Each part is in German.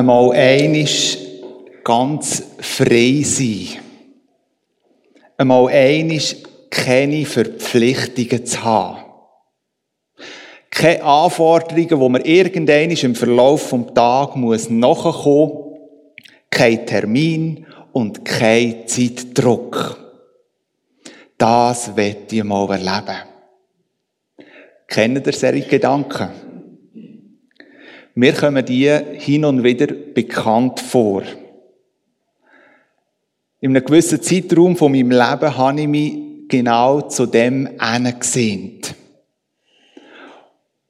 einmal einisch ganz frei sein. Einmal einisch keine Verpflichtungen zu haben. Keine Anforderungen, die man irgendwann im Verlauf des Tages nachkommen muss. Kein Termin und kein Zeitdruck. Das wird ich mal erleben. Kennen ihr solche Gedanken? Mir kommen die hin und wieder bekannt vor. In einem gewissen Zeitraum von meinem Leben habe ich mich genau zu dem gesehnt.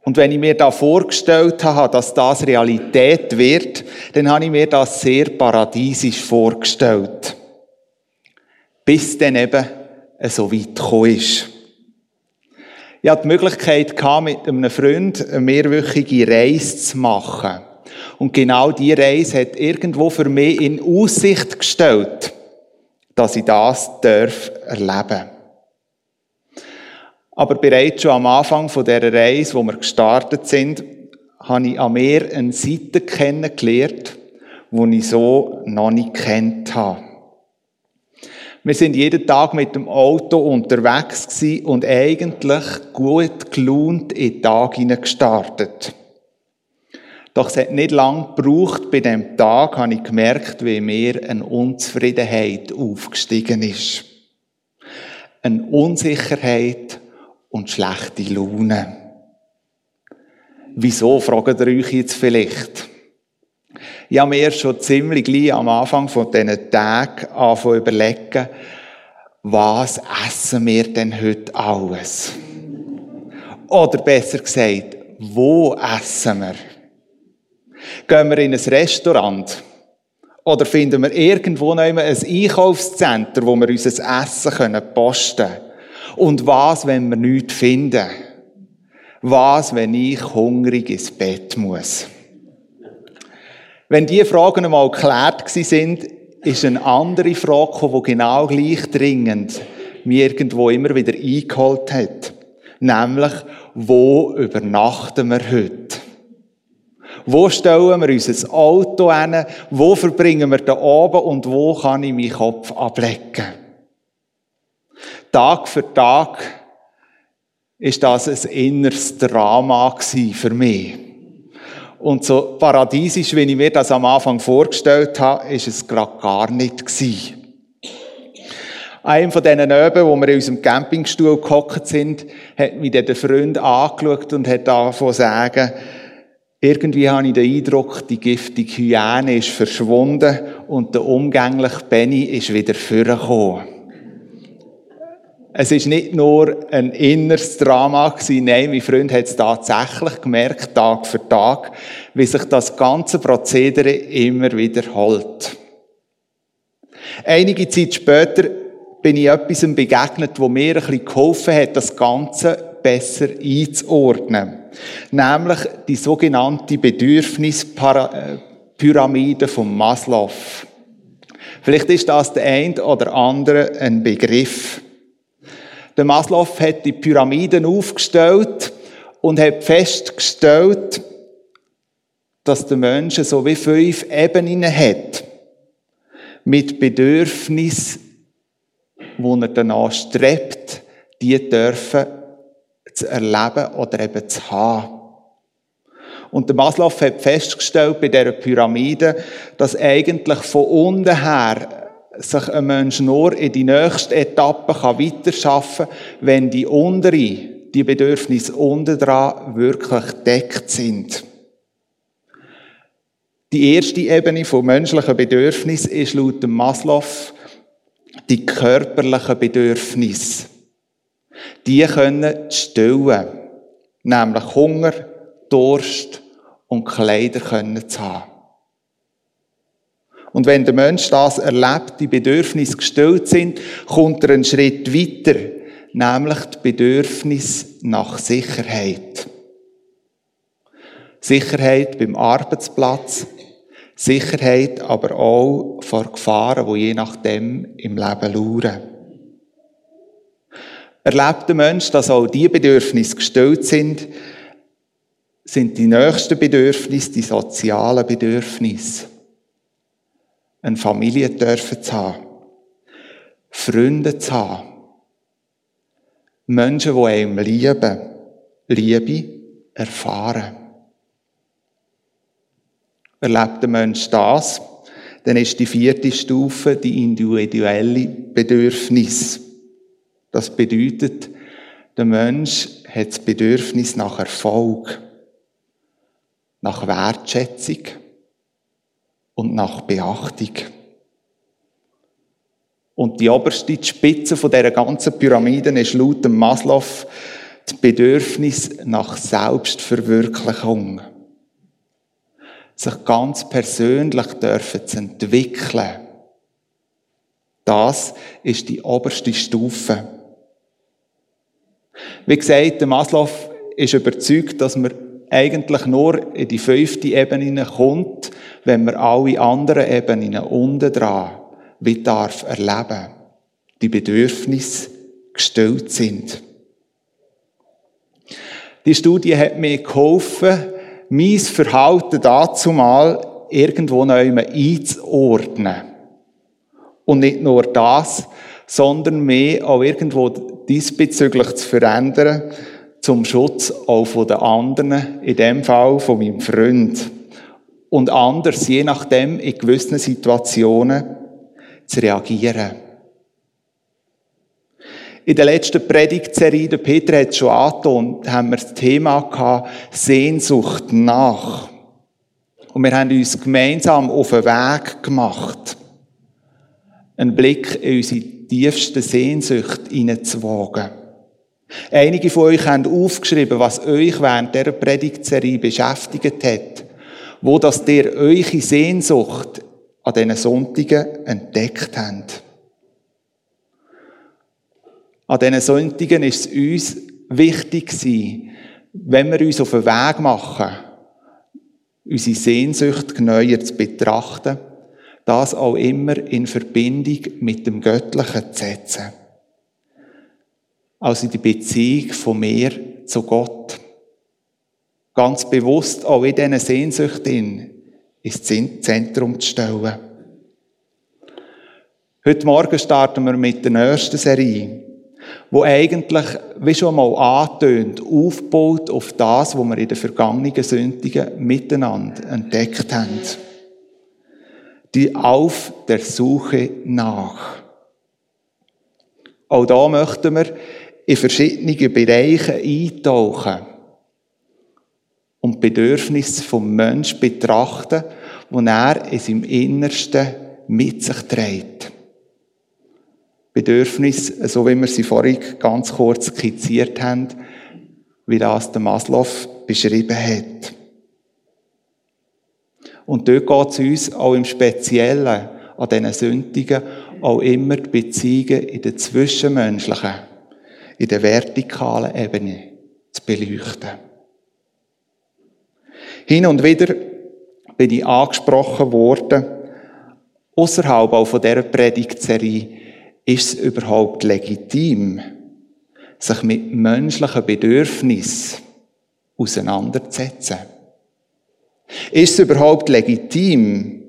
Und wenn ich mir da vorgestellt habe, dass das Realität wird, dann habe ich mir das sehr paradiesisch vorgestellt. Bis dann eben so weit gekommen ist. Ich hatte die Möglichkeit, mit einem Freund eine mehrwöchige Reise zu machen. Und genau diese Reise hat irgendwo für mich in Aussicht gestellt, dass ich das darf erleben Aber bereits schon am Anfang von dieser Reise, wo wir gestartet sind, habe ich an mir eine Seite kennengelernt, die ich so noch nicht kennt habe. Wir sind jeden Tag mit dem Auto unterwegs gewesen und eigentlich gut gelaunt in den Tag gestartet. Doch es hat nicht lange gebraucht. Bei dem Tag habe ich gemerkt, wie mir eine Unzufriedenheit aufgestiegen ist. Eine Unsicherheit und schlechte Laune. Wieso, fragt ihr euch jetzt vielleicht? Ich habe mir schon ziemlich gleich am Anfang von diesen Tagen angefangen überlegen, was essen wir denn heute alles? Oder besser gesagt, wo essen wir? Gehen wir in ein Restaurant? Oder finden wir irgendwo noch ein Einkaufszentrum, wo wir unser Essen posten können? Und was, wenn wir nichts finden? Was, wenn ich hungrig ins Bett muss? Wenn diese Fragen einmal geklärt sind, ist eine andere Frage gekommen, die genau gleich dringend mir irgendwo immer wieder eingeholt hat. Nämlich, wo übernachten wir heute? Wo stellen wir unser Auto hin? Wo verbringen wir da oben? Und wo kann ich meinen Kopf ablegen? Tag für Tag ist das ein inneres Drama für mich. Und so paradiesisch, wie ich mir das am Anfang vorgestellt habe, ist es gerade gar nicht gewesen. Einem von diesen Öben, wo wir in unserem Campingstuhl gehockt sind, hat mich der Freund angeschaut und hat davon sagen, irgendwie habe ich den Eindruck, die giftige Hyäne ist verschwunden und der umgängliche Benny ist wieder vorgekommen. Es ist nicht nur ein inneres Drama gewesen, nein, mein Freund hat es tatsächlich gemerkt, Tag für Tag, wie sich das ganze Prozedere immer wiederholt. Einige Zeit später bin ich etwas begegnet, wo mir ein bisschen geholfen hat, das Ganze besser einzuordnen. Nämlich die sogenannte Bedürfnispyramide von Maslow. Vielleicht ist das der ein oder andere ein Begriff. Der Maslow hat die Pyramiden aufgestellt und hat festgestellt, dass der Mensch so wie fünf Ebenen hat. Mit Bedürfnissen, wo er danach strebt, die dürfen zu erleben oder eben zu haben. Und der Maslow hat festgestellt bei dieser Pyramide, dass eigentlich von unten her sich ein Mensch nur in die nächste Etappe weiterschaffen kann, wenn die untere, die Bedürfnisse unten dran wirklich deckt sind. Die erste Ebene von menschlichen Bedürfnissen ist laut dem Maslow die körperlichen Bedürfnisse. Die können stillen, nämlich Hunger, Durst und Kleider können zu haben. Und wenn der Mensch das erlebt, die Bedürfnisse gestillt sind, kommt er einen Schritt weiter, nämlich die Bedürfnis nach Sicherheit. Sicherheit beim Arbeitsplatz, Sicherheit aber auch vor Gefahren, die je nachdem im Leben lauern. Erlebt der Mensch, dass auch diese Bedürfnisse gestillt sind, sind die nächsten Bedürfnisse, die sozialen Bedürfnisse. Eine Familie dürfen zu haben. Freunde zu haben. Menschen, die einem lieben. Liebe erfahren. Erlebt der Mensch das, dann ist die vierte Stufe die individuelle Bedürfnis. Das bedeutet, der Mensch hat das Bedürfnis nach Erfolg, nach Wertschätzung und nach Beachtung. Und die oberste Spitze von dieser ganzen Pyramide ist laut dem Maslow das Bedürfnis nach Selbstverwirklichung sich ganz persönlich dürfen zu entwickeln. Das ist die oberste Stufe. Wie gesagt, der Maslow ist überzeugt, dass man eigentlich nur in die fünfte Ebene kommt, wenn man alle anderen Ebenen unten dran wie darf erleben, die Bedürfnisse gestellt sind. Die Studie hat mir geholfen, mein Verhalten dazu mal irgendwo neu einzuordnen. Und nicht nur das, sondern mehr auch irgendwo diesbezüglich zu verändern, zum Schutz auch von den anderen, in dem Fall von meinem Freund. Und anders, je nachdem, in gewissen Situationen zu reagieren. In der letzten Predigtserie, der Peter hat es schon angetan, haben wir das Thema gehabt, Sehnsucht nach. Und wir haben uns gemeinsam auf den Weg gemacht, einen Blick in unsere tiefste Sehnsucht hineinzuwagen. Einige von euch haben aufgeschrieben, was euch während dieser Predigtserie beschäftigt hat, wo das ihr eure Sehnsucht an diesen Sonntagen entdeckt habt. An diesen Sonntagen ist es uns wichtig wenn wir uns auf den Weg machen, unsere Sehnsucht genauer zu betrachten, das auch immer in Verbindung mit dem Göttlichen zu setzen. Also die Beziehung von mir zu Gott. Ganz bewusst auch in diesen Sehnsüchten ins Zentrum zu stellen. Heute Morgen starten wir mit der nächsten Serie wo eigentlich, wie schon mal angetönt, aufbaut auf das, was wir in den vergangenen Sündigen miteinander entdeckt haben. Die auf der Suche nach. Auch da möchten wir in verschiedene Bereiche eintauchen und Bedürfnisse vom Menschen betrachten, die er in seinem Innersten mit sich trägt. Bedürfnisse, so wie wir sie vorhin ganz kurz skizziert haben, wie das der Maslow beschrieben hat. Und dort geht es uns auch im Speziellen an diesen Sündigen auch immer die Beziehungen in der zwischenmenschlichen, in der vertikalen Ebene zu beleuchten. Hin und wieder bin ich angesprochen worden, außerhalb auch von dieser Predigtserie, ist es überhaupt legitim, sich mit menschlichen Bedürfnissen auseinanderzusetzen? Ist es überhaupt legitim,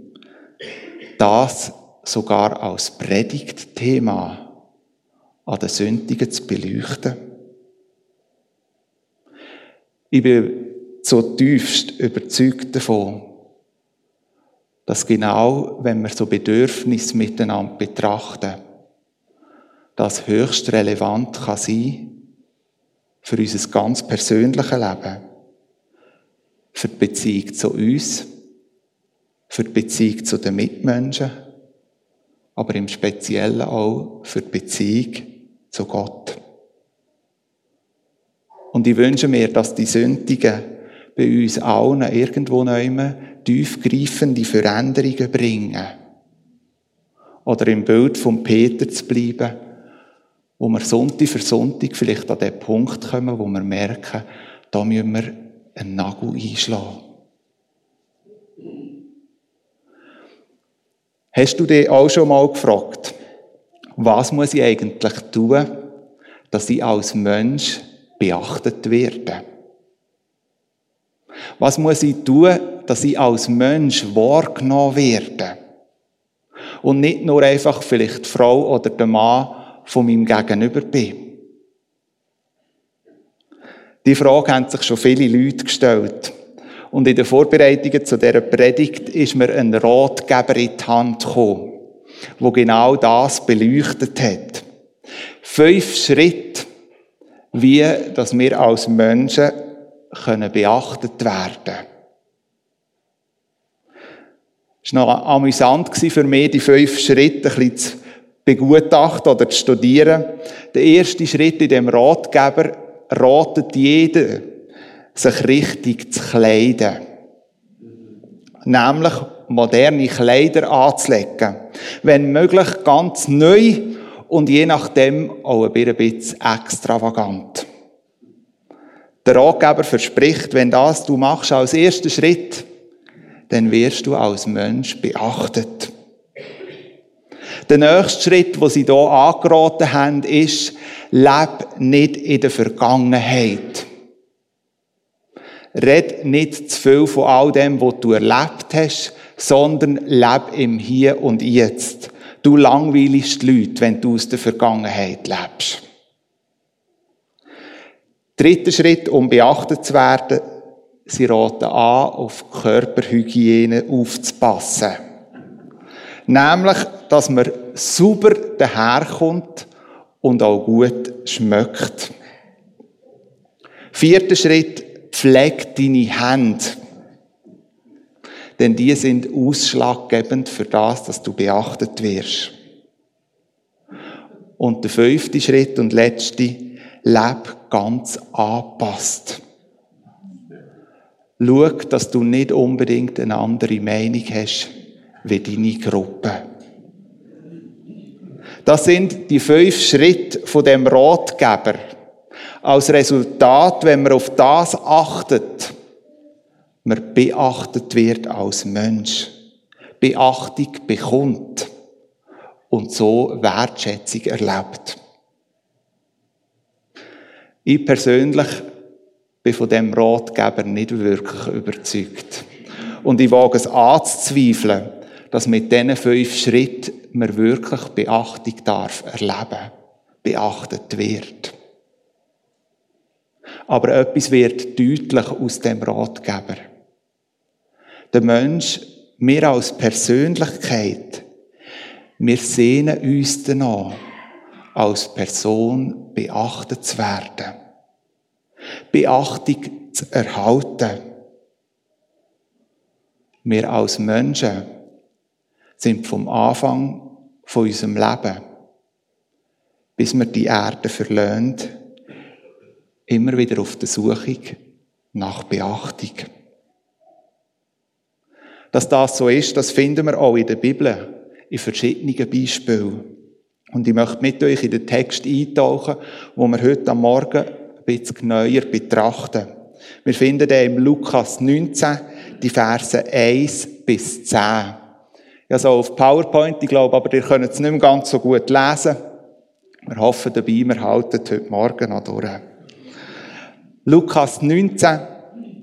das sogar als Predigtthema an den Sündigen zu beleuchten? Ich bin zutiefst überzeugt davon, dass genau, wenn wir so Bedürfnisse miteinander betrachten, das höchst relevant kann sein für unser ganz persönliches Leben, für die Beziehung zu uns, für die Beziehung zu den Mitmenschen, aber im Speziellen auch für die Beziehung zu Gott. Und ich wünsche mir, dass die Sündigen bei uns allen irgendwo neu tiefgreifende Veränderungen bringen. Oder im Bild von Peter zu bleiben, wo wir Sonntag für Sonntag vielleicht an den Punkt kommen, wo wir merken, da müssen wir einen Nagel einschlagen. Hast du dich auch schon mal gefragt, was muss ich eigentlich tun, dass ich als Mensch beachtet werde? Was muss ich tun, dass ich als Mensch wahrgenommen werde? Und nicht nur einfach vielleicht die Frau oder der Mann von meinem Gegenüber bin. Die Frage haben sich schon viele Leute gestellt. Und in den Vorbereitungen zu dieser Predigt ist mir ein Ratgeber in die Hand gekommen, wo genau das beleuchtet hat. Fünf Schritte, wie dass wir als Menschen können beachtet werden. Es war noch amüsant für mich, die fünf Schritte ein bisschen zu begutachten oder zu studieren. Der erste Schritt in dem Ratgeber ratet jeder, sich richtig zu kleiden. Nämlich moderne Kleider anzulegen. Wenn möglich ganz neu und je nachdem auch ein bisschen extravagant. Der Ratgeber verspricht, wenn das du machst als ersten Schritt, dann wirst du als Mensch beachtet. Der nächste Schritt, wo sie hier angeraten haben, ist, leb nicht in der Vergangenheit. Red nicht zu viel von all dem, was du erlebt hast, sondern leb im Hier und Jetzt. Du langweiligst die Leute, wenn du aus der Vergangenheit lebst. Dritter Schritt, um beachtet zu werden, sie raten an, auf Körperhygiene aufzupassen. Nämlich, dass man sauber daherkommt und auch gut schmeckt. Vierter Schritt, pfleg deine Hände. Denn die sind ausschlaggebend für das, dass du beachtet wirst. Und der fünfte Schritt und letzte, leb ganz angepasst. Schau, dass du nicht unbedingt eine andere Meinung hast wie deine Gruppe. Das sind die fünf Schritte von dem Ratgeber. Als Resultat, wenn man auf das achtet, man beachtet wird als Mensch, Beachtung bekommt und so Wertschätzung erlebt. Ich persönlich bin von dem Ratgeber nicht wirklich überzeugt. Und ich wage es anzuzweifeln, dass mit diesen fünf Schritten man wirklich Beachtung darf erleben, beachtet wird. Aber etwas wird deutlich aus dem Ratgeber. Der Mensch, wir als Persönlichkeit, wir sehnen uns danach, als Person beachtet zu werden. Beachtung zu erhalten. Wir als Menschen sind vom Anfang von unserem Leben, bis wir die Erde verlöhnt, immer wieder auf der Suche nach Beachtung. Dass das so ist, das finden wir auch in der Bibel in verschiedenen Beispielen. Und ich möchte mit euch in den Text eintauchen, wo wir heute am Morgen ein bisschen genauer betrachten. Wir finden den im Lukas 19, die Verse 1 bis 10. Ja, so auf PowerPoint, ich glaube, aber ihr könnt es nicht mehr ganz so gut lesen. Wir hoffen dabei, wir halten heute Morgen noch durch. Lukas 19,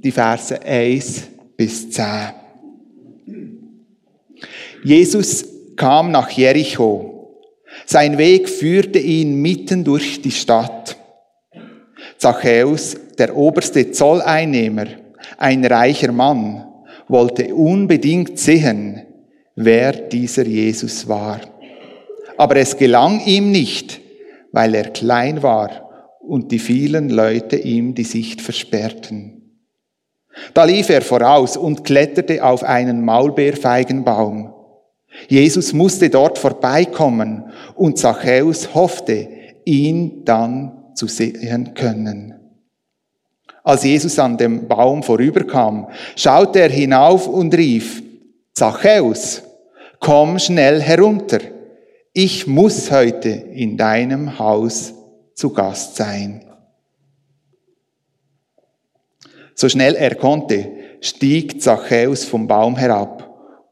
die Verse 1 bis 10. Jesus kam nach Jericho. Sein Weg führte ihn mitten durch die Stadt. Zachäus, der oberste Zolleinnehmer, ein reicher Mann, wollte unbedingt sehen, wer dieser Jesus war. Aber es gelang ihm nicht, weil er klein war und die vielen Leute ihm die Sicht versperrten. Da lief er voraus und kletterte auf einen Maulbeerfeigenbaum. Jesus musste dort vorbeikommen und Zachäus hoffte, ihn dann zu sehen können. Als Jesus an dem Baum vorüberkam, schaute er hinauf und rief, Zachäus, komm schnell herunter, ich muss heute in deinem Haus zu Gast sein. So schnell er konnte, stieg Zachäus vom Baum herab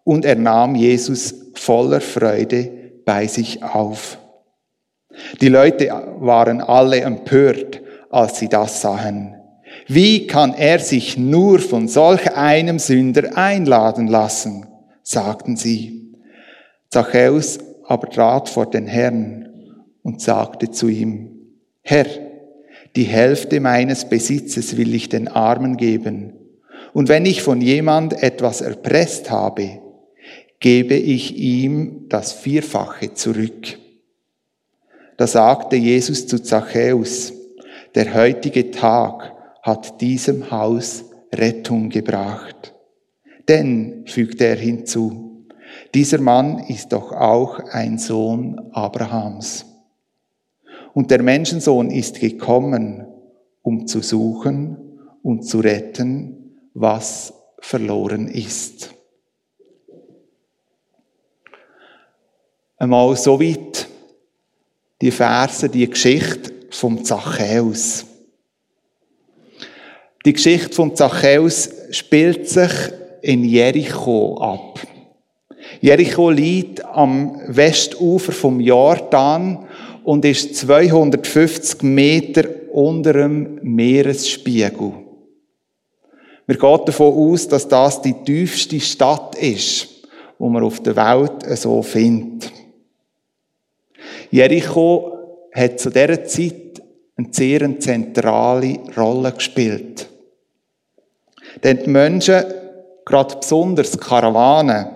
und er nahm Jesus voller Freude bei sich auf. Die Leute waren alle empört, als sie das sahen. Wie kann er sich nur von solch einem Sünder einladen lassen? sagten sie. Zachäus aber trat vor den Herrn und sagte zu ihm, Herr, die Hälfte meines Besitzes will ich den Armen geben. Und wenn ich von jemand etwas erpresst habe, gebe ich ihm das Vierfache zurück. Da sagte Jesus zu Zachäus, der heutige Tag hat diesem Haus Rettung gebracht. Denn, fügte er hinzu, dieser Mann ist doch auch ein Sohn Abrahams. Und der Menschensohn ist gekommen, um zu suchen und zu retten, was verloren ist. Einmal so weit die Verse, die Geschichte vom Zachäus. Die Geschichte vom Zachäus spielt sich in Jericho ab. Jericho liegt am Westufer vom Jordan und ist 250 Meter unter dem Meeresspiegel. Wir gehen davon aus, dass das die tiefste Stadt ist, wo man auf der Welt so findet. Jericho hat zu dieser Zeit eine sehr zentrale Rolle gespielt. Denn die Menschen, gerade besonders Karawanen,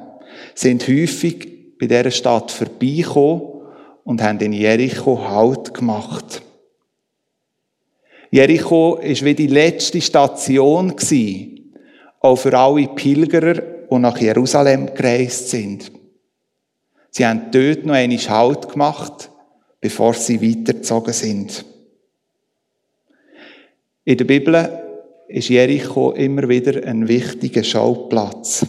sind häufig bei dieser Stadt vorbeigekommen und haben in Jericho Halt gemacht. Jericho ist wie die letzte Station auch für alle Pilgerer, die nach Jerusalem gereist sind. Sie haben dort noch einmal Halt gemacht, bevor sie weitergezogen sind. In der Bibel ist Jericho immer wieder ein wichtiger Schauplatz.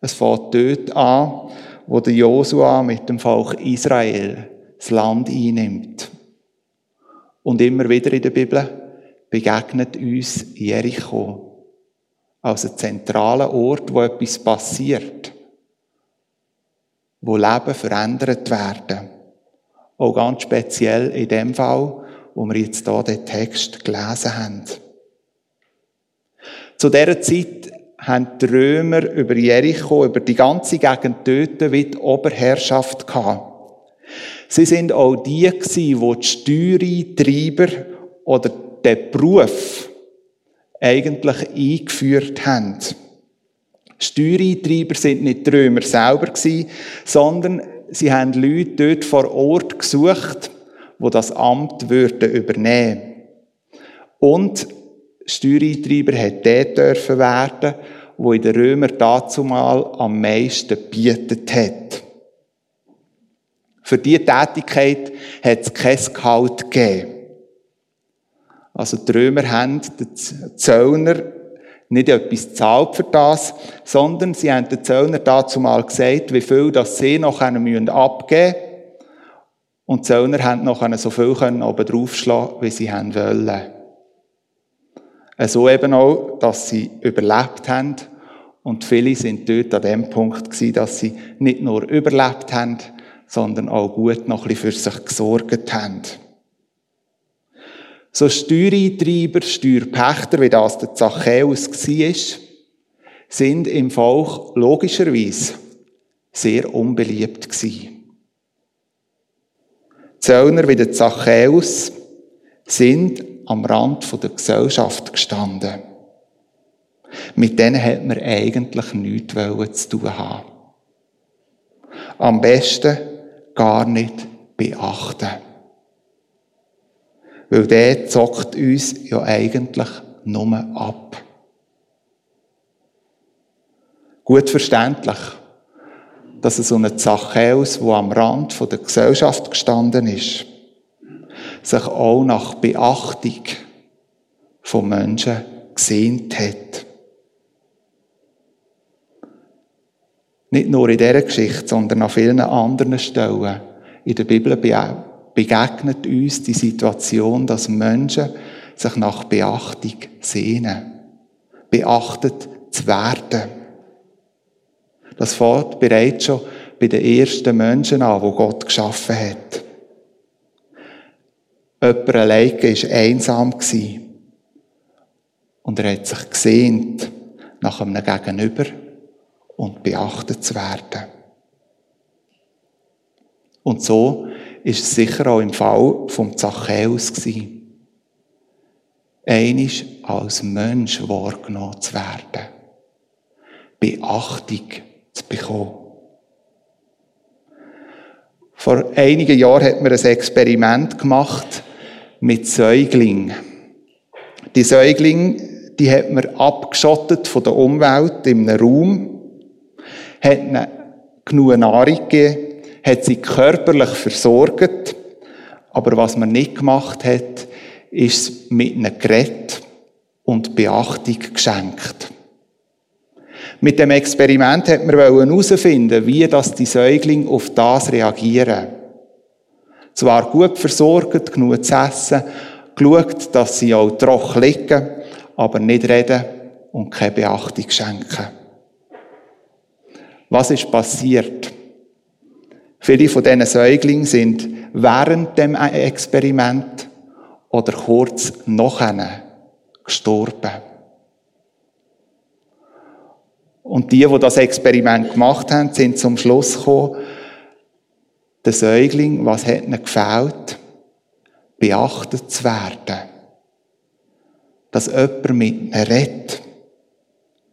Es fängt dort an, wo der Josua mit dem Volk Israel das Land einnimmt. Und immer wieder in der Bibel begegnet uns Jericho als ein zentraler Ort, wo etwas passiert wo Leben verändert werden. Auch ganz speziell in dem Fall, wo wir jetzt hier den Text gelesen haben. Zu dieser Zeit haben die Römer über Jericho, über die ganze Gegend dort wie die Oberherrschaft gehabt. Sie sind auch die gewesen, die die Steuereintreiber oder den Beruf eigentlich eingeführt haben. Steuereintreiber sind nicht die Römer selber gewesen, sondern sie haben Leute dort vor Ort gesucht, wo das Amt würden übernehmen. Und Steuereintreiber hat der dürfen werden, wo in den Römer dazumal am meisten bietet hat. Für diese Tätigkeit hat es kein Gehalt gegeben. Also die Römer haben den Zöllner nicht etwas zahlt für das, sondern sie haben den Zöllner dazu mal gesagt, wie viel das sie noch abgeben müssen Und die Zöllner haben noch so viel können oben draufschlagen, wie sie haben wollen. So eben auch, dass sie überlebt haben. Und viele sind dort an dem Punkt gewesen, dass sie nicht nur überlebt haben, sondern auch gut noch ein bisschen für sich gesorgt haben. So Steuereintreiber, Steuerpächter, wie das der Zachäus war, sind im Volk logischerweise sehr unbeliebt gewesen. Zöllner wie der Zachäus sind am Rand der Gesellschaft gestanden. Mit denen hat man eigentlich nichts zu tun haben. Am besten gar nicht beachten. Weil der zockt uns ja eigentlich nur ab. Gut verständlich, dass es so eine Zachäus, wo am Rand der Gesellschaft gestanden ist, sich auch nach Beachtung von Menschen gesehnt hat. Nicht nur in dieser Geschichte, sondern an vielen anderen Stellen in der Bibel begegnet uns die Situation, dass Menschen sich nach Beachtung sehnen. Beachtet zu werden. Das fängt bereits schon bei den ersten Menschen an, wo Gott geschaffen hat. Jemand alleine war einsam. Und er hat sich gesehnt nach einem Gegenüber und beachtet zu werden. Und so ist sicher auch im Fall vom Zachäus gewesen. Einisch als Mensch wahrgenommen zu werden. Beachtung zu bekommen. Vor einigen Jahren hat man ein Experiment gemacht mit Säuglingen. Die Säuglinge, die hat man abgeschottet von der Umwelt in einem Raum, hat ihnen genug Nahrung gegeben, hat sie körperlich versorgt, aber was man nicht gemacht hat, ist mit ihnen geredet und Beachtung geschenkt. Mit dem Experiment hat man herausfinden, wie das die Säuglinge auf das reagieren. Zwar gut versorgt, genug zu essen, geschaut, dass sie auch trocken liegen, aber nicht reden und keine Beachtung schenken. Was ist passiert? Viele von diesen Säuglingen sind während dem Experiment oder kurz nachher gestorben. Und die, die das Experiment gemacht haben, sind zum Schluss gekommen, der Säugling, was hat ihnen gefällt? Beachtet zu werden. Dass jemand mit ihnen redet.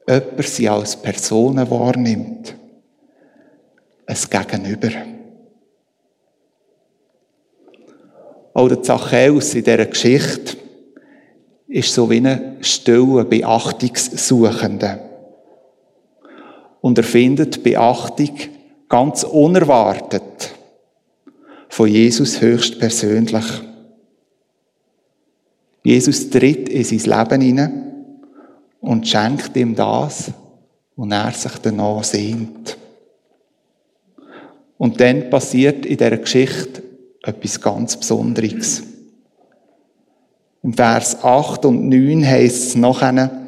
Jemand sie als Personen wahrnimmt. Ein Gegenüber. Auch der Zachäus in dieser Geschichte ist so wie ein stiller Beachtungssuchender und er findet Beachtung ganz unerwartet von Jesus höchst persönlich. Jesus tritt in sein Leben hinein und schenkt ihm das, und er sich danach sehnt. Und dann passiert in dieser Geschichte etwas ganz Besonderes. Im Vers 8 und 9 heißt es nachher,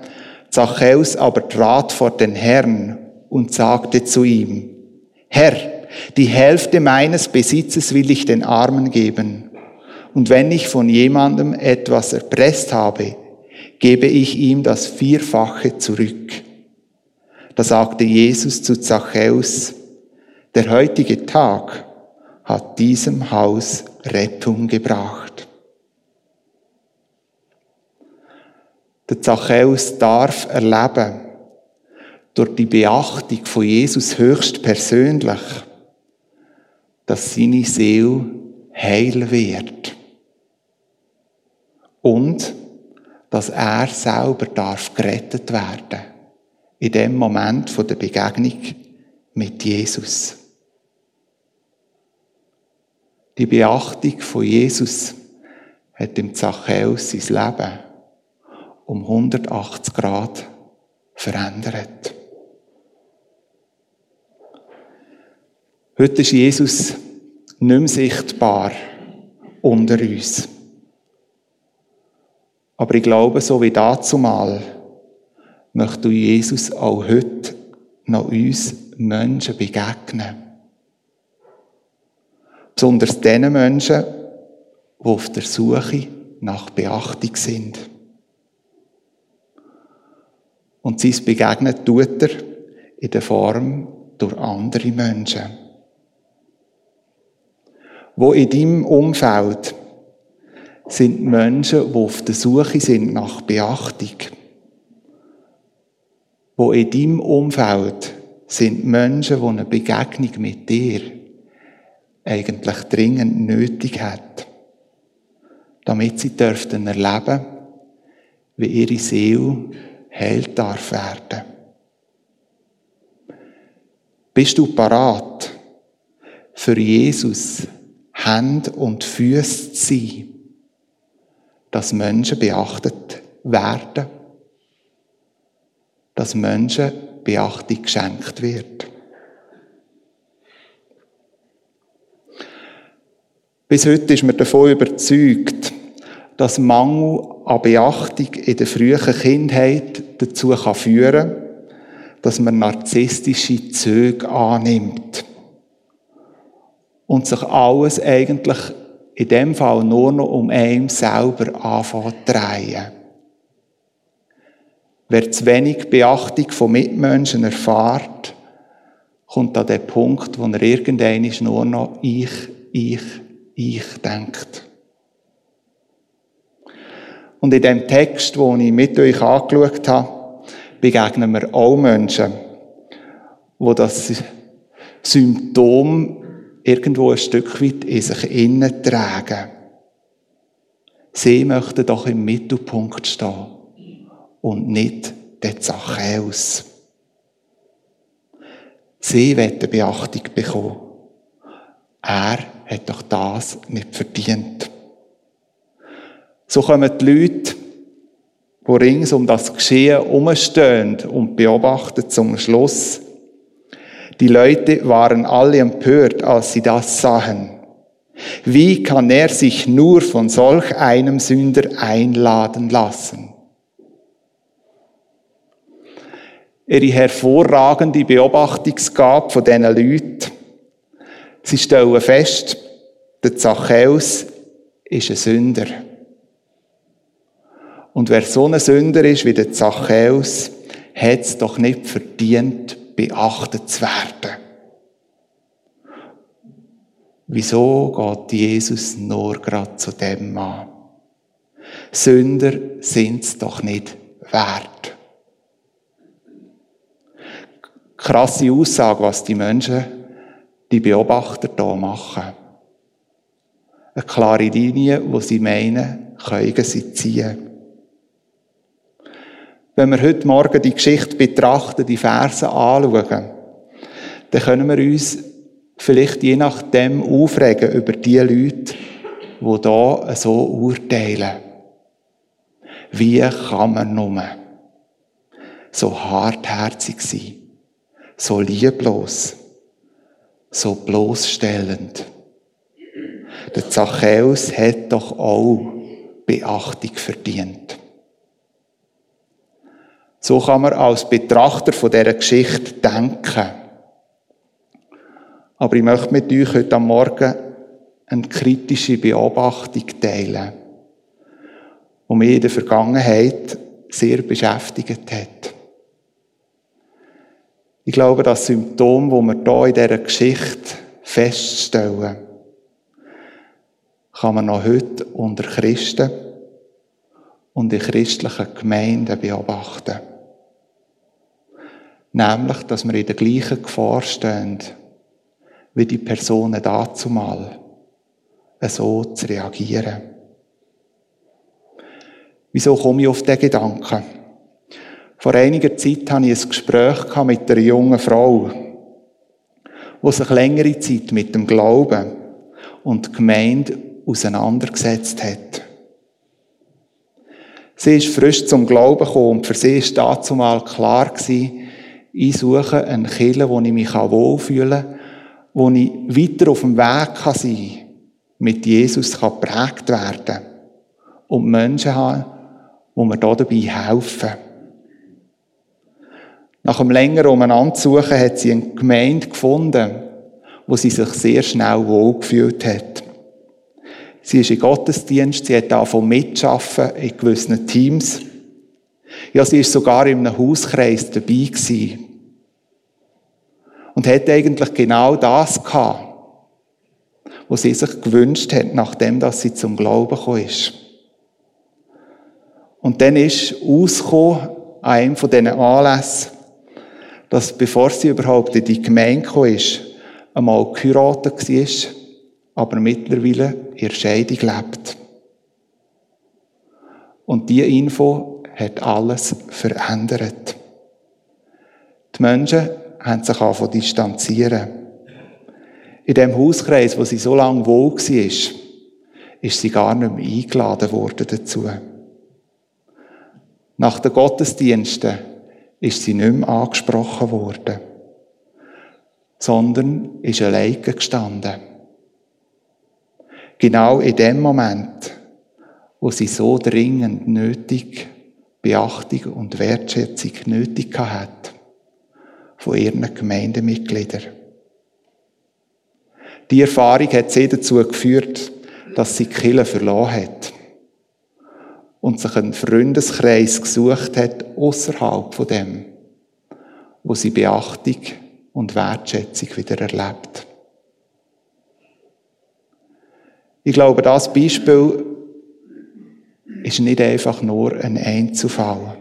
Zachäus aber trat vor den Herrn und sagte zu ihm, Herr, die Hälfte meines Besitzes will ich den Armen geben. Und wenn ich von jemandem etwas erpresst habe, gebe ich ihm das Vierfache zurück. Da sagte Jesus zu Zachäus, der heutige Tag hat diesem Haus Rettung gebracht. Der Zachäus darf erleben, durch die Beachtung von Jesus höchst persönlich, dass seine Seele heil wird. Und dass er selber darf gerettet werden in dem Moment der Begegnung mit Jesus. Die Beachtung von Jesus hat dem Zachäus sein Leben um 180 Grad verändert. Heute ist Jesus nicht mehr sichtbar unter uns. Aber ich glaube, so wie dazumal, möchte Jesus auch heute noch uns Menschen begegnen. Besonders den Menschen, die auf der Suche nach Beachtung sind. Und sein Begegnen tut er in der Form durch andere Menschen wo in deinem Umfeld sind Menschen, die auf der Suche sind nach Beachtung. Wo in deinem Umfeld sind Menschen, die eine Begegnung mit dir eigentlich dringend nötig hat, damit sie dürften erleben, wie ihre Seele heil darf werden. Bist du parat für Jesus Hand und Füße zu sein, dass Menschen beachtet werden, dass Menschen Beachtung geschenkt wird. Bis heute ist man davon überzeugt, dass Mangel an Beachtung in der frühen Kindheit dazu führen kann, dass man narzisstische Züge annimmt und sich alles eigentlich in dem Fall nur noch um einen selber anfängt zu drehen. Wer zu wenig Beachtung von Mitmenschen erfährt, kommt an den Punkt, wo er irgendein nur noch ich, ich, ich denkt. Und in dem Text, den ich mit euch angeschaut habe, begegnen wir auch Menschen, wo das Symptom irgendwo ein Stück weit in sich innen tragen. Sie möchten doch im Mittelpunkt stehen und nicht der Zachäus. Sie wollen Beachtung bekommen. Er hat doch das nicht verdient. So kommen die Leute, die rings um das Geschehen umstehen und beobachten zum Schluss. Die Leute waren alle empört, als sie das sahen. Wie kann er sich nur von solch einem Sünder einladen lassen? Ihre hervorragende Beobachtungsgabe von diesen Leuten. Sie stellen fest, der Zachäus ist ein Sünder. Und wer so ein Sünder ist wie der Zachäus, hat es doch nicht verdient, beachtet zu werden. Wieso geht Jesus nur gerade zu dem Mann? Sünder sind es doch nicht wert. Krasse Aussage, was die Menschen, die Beobachter hier machen. Eine klare Linie, wo sie meinen, können sie ziehen. Wenn wir heute Morgen die Geschichte betrachten, die Verse anschauen, dann können wir uns vielleicht je nachdem aufregen über die Leute, die da so urteilen. Wie kann man nur so hartherzig sein, so lieblos, so bloßstellend? Der Zachäus hat doch auch Beachtung verdient. So kann man als Betrachter von dieser Geschichte denken. Aber ich möchte mit euch heute am Morgen eine kritische Beobachtung teilen, die mich in der Vergangenheit sehr beschäftigt hat. Ich glaube, das Symptom, das wir hier in dieser Geschichte feststellen, kann man noch heute unter Christen und in christlichen Gemeinden beobachten. Nämlich, dass wir in der gleichen Gefahr stehen, wie die Personen dazu mal, so zu reagieren. Wieso komme ich auf den Gedanken? Vor einiger Zeit hatte ich ein Gespräch mit einer jungen Frau, die sich längere Zeit mit dem Glauben und Gemeinde auseinandergesetzt hat. Sie ist frisch zum Glauben gekommen und für sie war dazu mal klar ich suche eine Kirche, wo ich mich wohlfühlen kann, wo ich weiter auf dem Weg kann sein kann, mit Jesus kann geprägt werden und Menschen haben, die mir da dabei helfen. Nach einem längeren Umeinandersuchen hat sie eine Gemeinde gefunden, wo sie sich sehr schnell wohlgefühlt hat. Sie ist in Gottesdienst, sie hat davon mitschaffen in gewissen Teams. Ja, sie ist sogar in einem Hauskreis dabei gewesen und hat eigentlich genau das gehabt, was sie sich gewünscht hat, nachdem dass sie zum Glauben gekommen ist. Und dann ist ausgekommen, an einem von diesen Anlässen, dass bevor sie überhaupt in die Gemeinde gekommen ist, einmal geheiratet war, aber mittlerweile in Scheidung lebt. Und diese Info hat alles verändert. Die Menschen haben sich von distanzieren. In dem Hauskreis, wo sie so lange wohl war, ist sie gar nicht mehr eingeladen worden dazu. Nach den Gottesdiensten ist sie nicht mehr angesprochen worden, sondern ist alleine gestanden. Genau in dem Moment, wo sie so dringend nötig Beachtung und Wertschätzung nötig hat von ihren Gemeindemitgliedern. Die Erfahrung hat sie dazu geführt, dass sie Kirche verloren hat. Und sich einen Freundeskreis gesucht hat, außerhalb von dem, wo sie Beachtung und Wertschätzung wieder erlebt. Ich glaube, das Beispiel ist nicht einfach nur ein Einzelfall.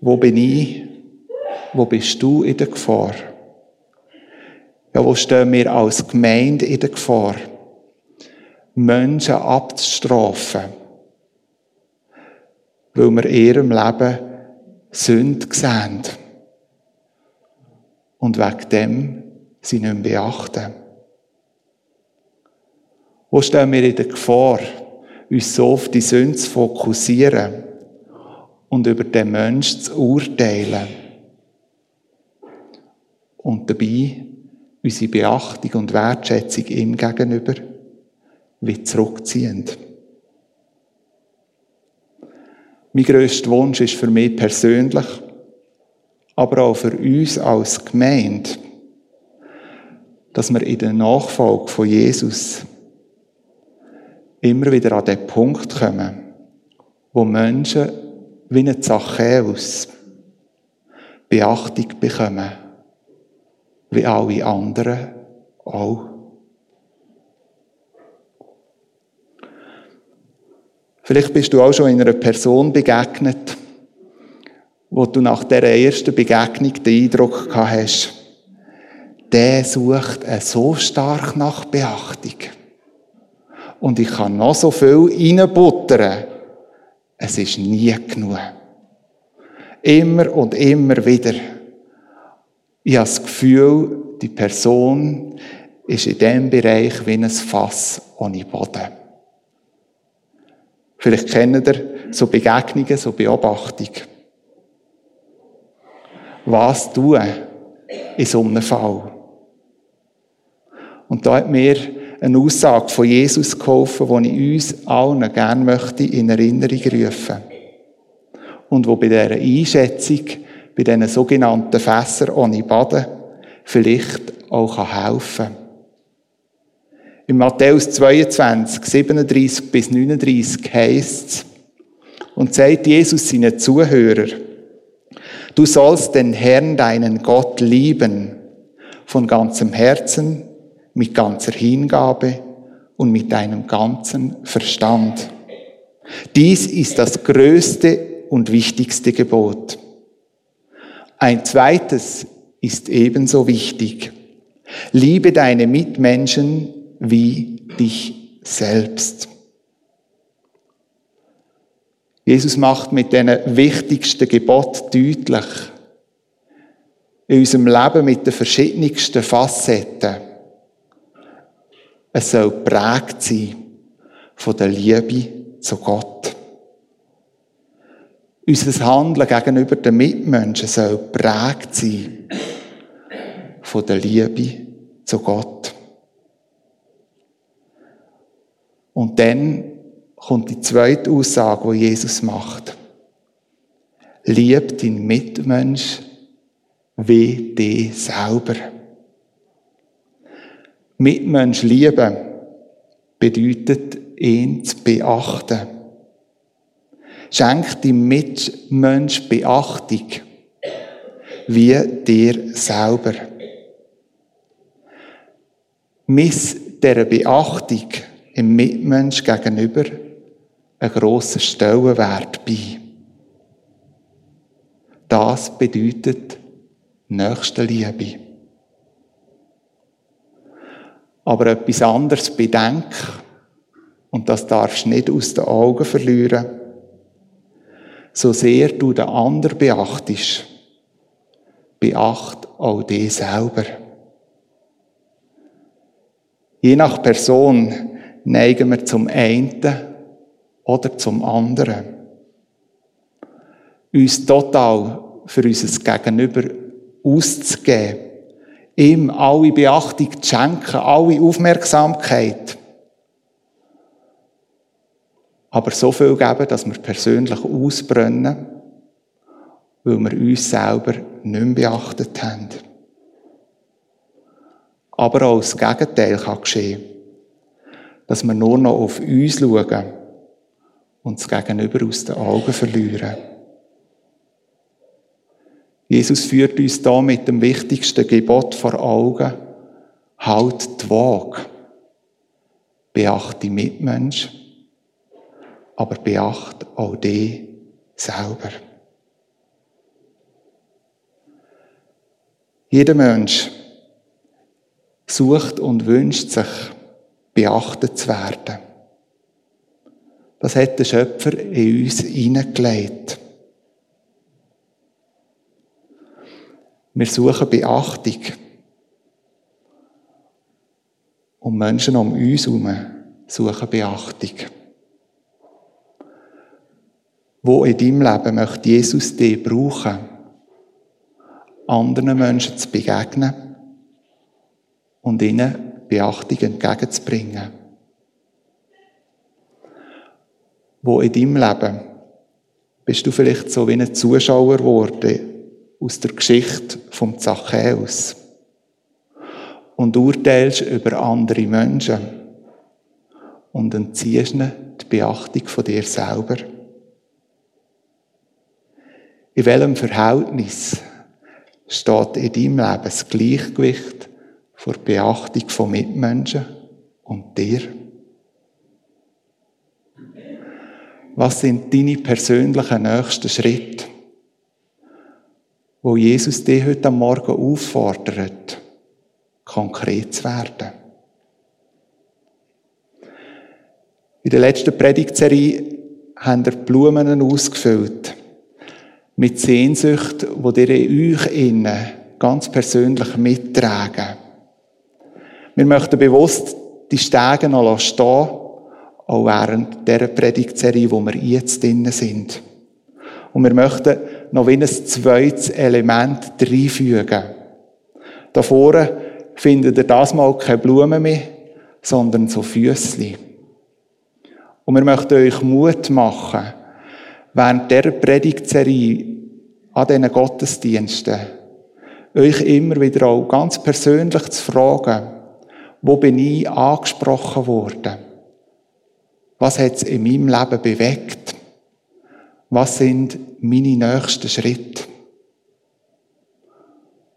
Wo bin ich? Wo bist du in der Gefahr? Ja, wo stehen wir als Gemeinde in der Gefahr? Menschen abzustrafen, weil wir in ihrem Leben Sünde sehen. Und wegen dem sie nicht mehr beachten. Wo stehen wir in der Gefahr, uns so auf die Sünde zu fokussieren und über den Menschen zu urteilen? Und dabei unsere Beachtung und Wertschätzung ihm gegenüber wie zurückziehend. Mein grösster Wunsch ist für mich persönlich, aber auch für uns als Gemeinde, dass wir in der Nachfolge von Jesus immer wieder an den Punkt kommen, wo Menschen wie ein Zachäus Beachtung bekommen, wie alle anderen auch. Vielleicht bist du auch schon in einer Person begegnet, wo du nach der ersten Begegnung den Eindruck gehabt hast, der sucht so stark nach Beachtung. Und ich kann noch so viel reinbuttern. Es ist nie genug. Immer und immer wieder. Ich habe das Gefühl, die Person ist in dem Bereich wie ein Fass ohne Boden. Vielleicht kennt ihr so Begegnungen, so Beobachtung. Was tun in so einem Fall? Und da hat mir eine Aussage von Jesus geholfen, die ich uns allen gerne möchte in Erinnerung rufen. Und wo bei dieser Einschätzung, bei diesen sogenannten Fässern ohne Baden, vielleicht auch helfen kann. In Matthäus 22, 37 bis 39 heißt und sagt Jesus seinen Zuhörer, du sollst den Herrn, deinen Gott, lieben, von ganzem Herzen, mit ganzer Hingabe und mit deinem ganzen Verstand. Dies ist das größte und wichtigste Gebot. Ein zweites ist ebenso wichtig. Liebe deine Mitmenschen wie dich selbst. Jesus macht mit den wichtigsten Gebot deutlich, in unserem Leben mit den verschiedensten Facetten, es soll prägt sein von der Liebe zu Gott. Unser Handeln gegenüber den Mitmenschen soll prägt sein von der Liebe zu Gott. Und dann kommt die zweite Aussage, die Jesus macht. Lieb deinen Mitmensch wie dich selber. Mitmensch lieben bedeutet, ihn zu beachten. Schenk deinem Mitmensch Beachtung, wie dir selber. Miss dieser Beachtung im Mitmensch gegenüber einen grossen Stellenwert bei. Das bedeutet Nächstenliebe. Aber etwas anderes bedenk, und das darfst du nicht aus den Augen verlieren, so sehr du den anderen beachtest, beacht auch dich selber. Je nach Person neigen wir zum einen oder zum anderen. Uns total für unser Gegenüber auszugeben, ihm alle Beachtung zu schenken, alle Aufmerksamkeit. Aber so viel geben, dass wir persönlich ausbrennen, weil wir uns selber nicht mehr beachtet haben. Aber auch das Gegenteil kann geschehen dass wir nur noch auf uns schauen und das Gegenüber aus den Augen verlieren. Jesus führt uns da mit dem wichtigsten Gebot vor Augen. Halt die Waage. Beachte die Mitmenschen, aber beachte auch die selber. Jeder Mensch sucht und wünscht sich, beachtet zu werden. Das hat der Schöpfer in uns hineingelegt. Wir suchen Beachtung. Und Menschen um uns herum suchen Beachtung. Wo in deinem Leben möchte Jesus dich brauchen, anderen Menschen zu begegnen und ihnen Beachtung entgegenzubringen? Wo in deinem Leben bist du vielleicht so wie ein Zuschauer geworden aus der Geschichte vom Zachäus und urteilst über andere Menschen und entziehst ihnen die Beachtung von dir selber. In welchem Verhältnis steht in deinem Leben das Gleichgewicht vor Beachtung von Mitmenschen und dir? Was sind deine persönlichen nächsten Schritte? wo Jesus dich heute am Morgen auffordert, konkret zu werden. In der letzten Predigtserie haben wir Blumen ausgefüllt mit Sehnsucht, wo ihr in euch innen ganz persönlich mittragen. Wir möchten bewusst die Stege noch stehen, auch während dieser Predigtserie, wo wir jetzt drinnen sind. Und wir möchten noch wie ein zweites Element reinfügen. Da vorne findet ihr das mal keine Blumen mehr, sondern so Füßli. Und wir möchten euch Mut machen, während dieser Predigtserie an diesen Gottesdiensten, euch immer wieder auch ganz persönlich zu fragen, wo bin ich angesprochen worden? Was hat es in meinem Leben bewegt? was sind meine nächsten Schritte?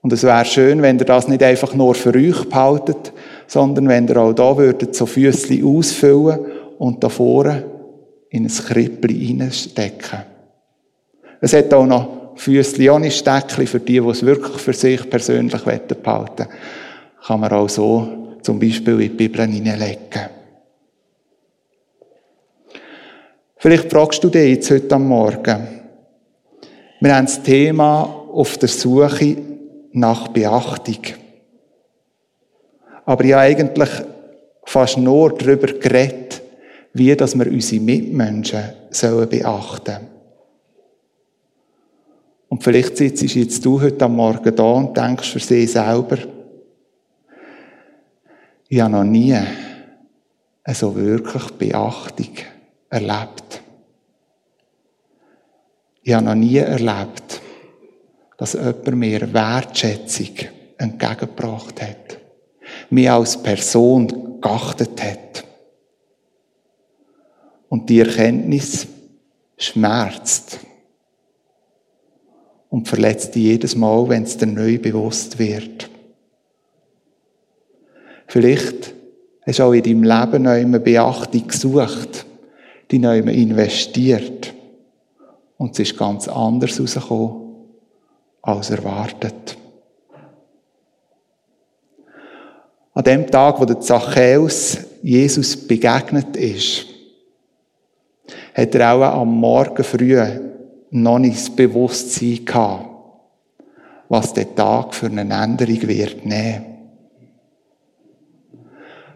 Und es wäre schön, wenn ihr das nicht einfach nur für euch behaltet, sondern wenn ihr auch da würdet so Füßli ausfüllen und da vorne in ein Krippli reinstecken. Es hat auch noch Füßli ohne Steckli für die, die es wirklich für sich persönlich behalten wollen. Kann man auch so zum Beispiel in die Bibel hineinlegen. Vielleicht fragst du dich jetzt heute am Morgen. Wir haben das Thema auf der Suche nach Beachtung. Aber ja eigentlich fast nur darüber geredet, wie dass wir unsere Mitmenschen sollen beachten Und vielleicht sitzt jetzt du heute am Morgen da und denkst für sie selber, ich habe noch nie so wirklich Beachtung erlebt. Ich habe noch nie erlebt, dass jemand mir Wertschätzung entgegengebracht hat, mich als Person geachtet hat. Und die Erkenntnis schmerzt und verletzt dich jedes Mal, wenn es dir neu bewusst wird. Vielleicht hast du auch in deinem Leben noch immer Beachtung gesucht die neu investiert. Und es ist ganz anders rausgekommen, als erwartet. An dem Tag, wo der Zachäus Jesus begegnet ist, hat er auch am Morgen früh noch nicht das Bewusstsein gehabt, was der Tag für eine Änderung wird nehmen.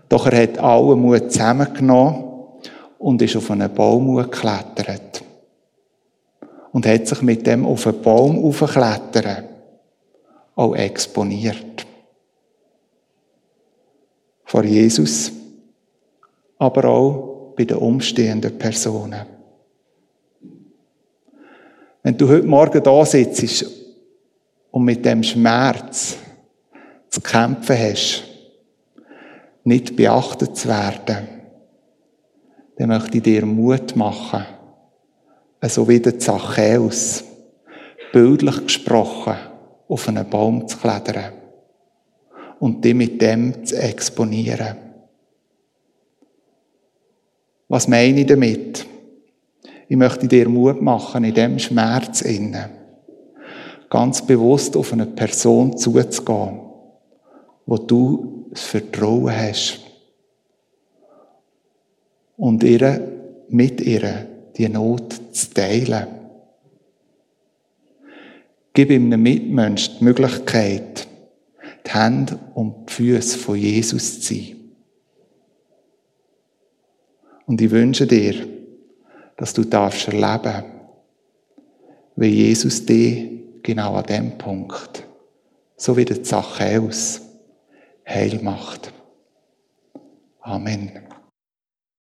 Doch er hat alle Mut zusammengenommen und ist auf einen Baum geklettert. Und hat sich mit dem auf einen Baum aufklettern auch exponiert. Vor Jesus, aber auch bei den umstehenden Personen. Wenn du heute Morgen da sitzt und mit dem Schmerz zu kämpfen hast, nicht beachtet zu werden, dann möchte ich dir Mut machen, so wie der Zachäus, bildlich gesprochen, auf einen Baum zu klettern und dich mit dem zu exponieren. Was meine ich damit? Ich möchte dir Mut machen, in dem Schmerz innen ganz bewusst auf eine Person zuzugehen, wo du das Vertrauen hast und ihr, mit ihr die Not zu teilen. Gib ihm einem Mitmensch die Möglichkeit, die Hände und die Füße von Jesus zu sein. Und ich wünsche dir, dass du darfst erleben, wie Jesus dich genau an dem Punkt, so wie der Zachäus, heil macht. Amen.